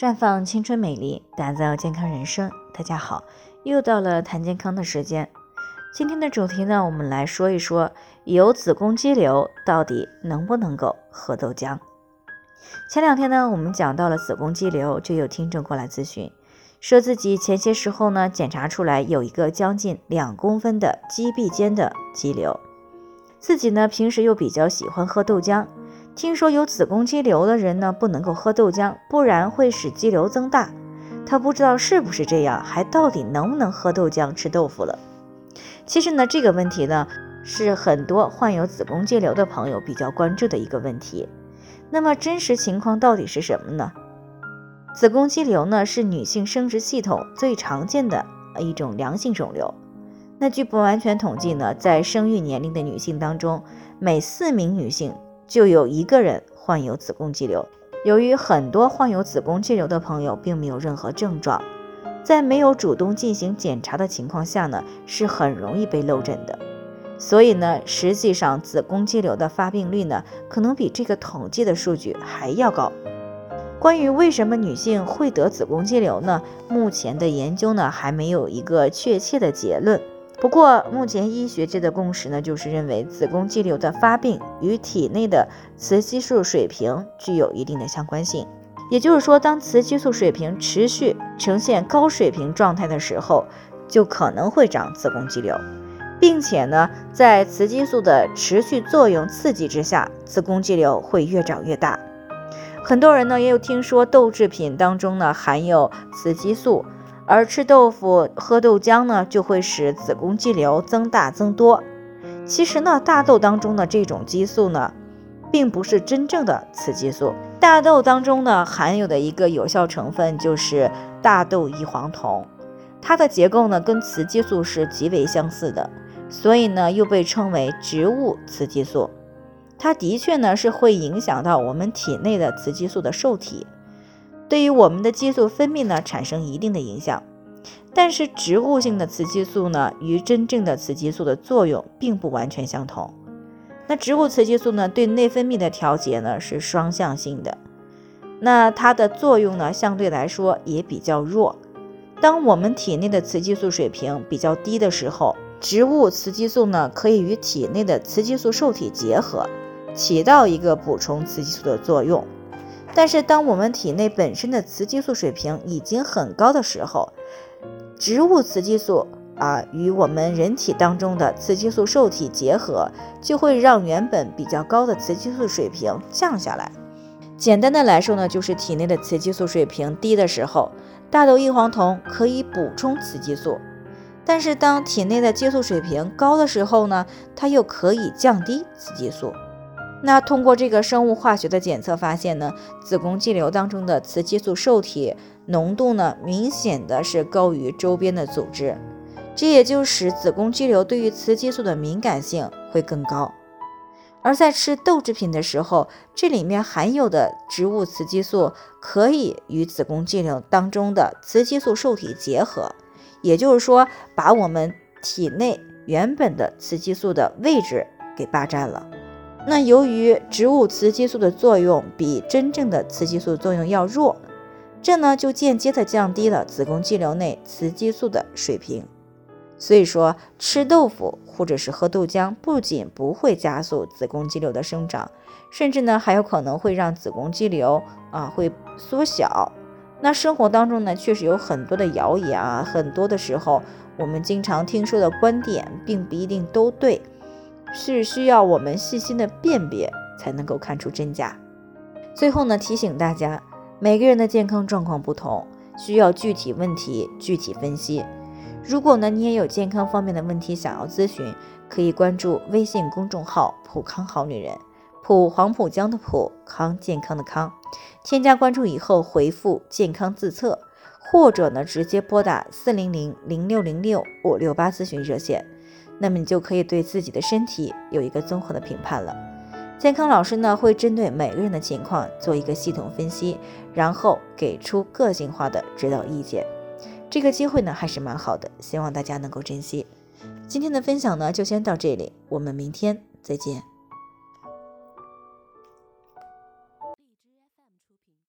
绽放青春美丽，打造健康人生。大家好，又到了谈健康的时间。今天的主题呢，我们来说一说有子宫肌瘤到底能不能够喝豆浆。前两天呢，我们讲到了子宫肌瘤，就有听众过来咨询，说自己前些时候呢检查出来有一个将近两公分的肌壁间的肌瘤，自己呢平时又比较喜欢喝豆浆。听说有子宫肌瘤的人呢，不能够喝豆浆，不然会使肌瘤增大。他不知道是不是这样，还到底能不能喝豆浆吃豆腐了？其实呢，这个问题呢，是很多患有子宫肌瘤的朋友比较关注的一个问题。那么真实情况到底是什么呢？子宫肌瘤呢，是女性生殖系统最常见的一种良性肿瘤。那据不完全统计呢，在生育年龄的女性当中，每四名女性。就有一个人患有子宫肌瘤。由于很多患有子宫肌瘤的朋友并没有任何症状，在没有主动进行检查的情况下呢，是很容易被漏诊的。所以呢，实际上子宫肌瘤的发病率呢，可能比这个统计的数据还要高。关于为什么女性会得子宫肌瘤呢？目前的研究呢，还没有一个确切的结论。不过，目前医学界的共识呢，就是认为子宫肌瘤的发病与体内的雌激素水平具有一定的相关性。也就是说，当雌激素水平持续呈现高水平状态的时候，就可能会长子宫肌瘤，并且呢，在雌激素的持续作用刺激之下，子宫肌瘤会越长越大。很多人呢，也有听说豆制品当中呢含有雌激素。而吃豆腐、喝豆浆呢，就会使子宫肌瘤增大增多。其实呢，大豆当中的这种激素呢，并不是真正的雌激素。大豆当中呢，含有的一个有效成分就是大豆异黄酮，它的结构呢，跟雌激素是极为相似的，所以呢，又被称为植物雌激素。它的确呢，是会影响到我们体内的雌激素的受体。对于我们的激素分泌呢产生一定的影响，但是植物性的雌激素呢与真正的雌激素的作用并不完全相同。那植物雌激素呢对内分泌的调节呢是双向性的，那它的作用呢相对来说也比较弱。当我们体内的雌激素水平比较低的时候，植物雌激素呢可以与体内的雌激素受体结合，起到一个补充雌激素的作用。但是，当我们体内本身的雌激素水平已经很高的时候，植物雌激素啊与我们人体当中的雌激素受体结合，就会让原本比较高的雌激素水平降下来。简单的来说呢，就是体内的雌激素水平低的时候，大豆异黄酮可以补充雌激素；但是当体内的激素水平高的时候呢，它又可以降低雌激素。那通过这个生物化学的检测发现呢，子宫肌瘤当中的雌激素受体浓度呢，明显的是高于周边的组织，这也就使子宫肌瘤对于雌激素的敏感性会更高。而在吃豆制品的时候，这里面含有的植物雌激素可以与子宫肌瘤当中的雌激素受体结合，也就是说，把我们体内原本的雌激素的位置给霸占了。那由于植物雌激素的作用比真正的雌激素作用要弱，这呢就间接的降低了子宫肌瘤内雌激素的水平。所以说，吃豆腐或者是喝豆浆，不仅不会加速子宫肌瘤的生长，甚至呢还有可能会让子宫肌瘤啊会缩小。那生活当中呢确实有很多的谣言啊，很多的时候我们经常听说的观点，并不一定都对。是需要我们细心的辨别才能够看出真假。最后呢，提醒大家，每个人的健康状况不同，需要具体问题具体分析。如果呢你也有健康方面的问题想要咨询，可以关注微信公众号“普康好女人”，普黄浦江的普康健康的康。添加关注以后回复“健康自测”，或者呢直接拨打四零零零六零六五六八咨询热线。那么你就可以对自己的身体有一个综合的评判了。健康老师呢会针对每个人的情况做一个系统分析，然后给出个性化的指导意见。这个机会呢还是蛮好的，希望大家能够珍惜。今天的分享呢就先到这里，我们明天再见。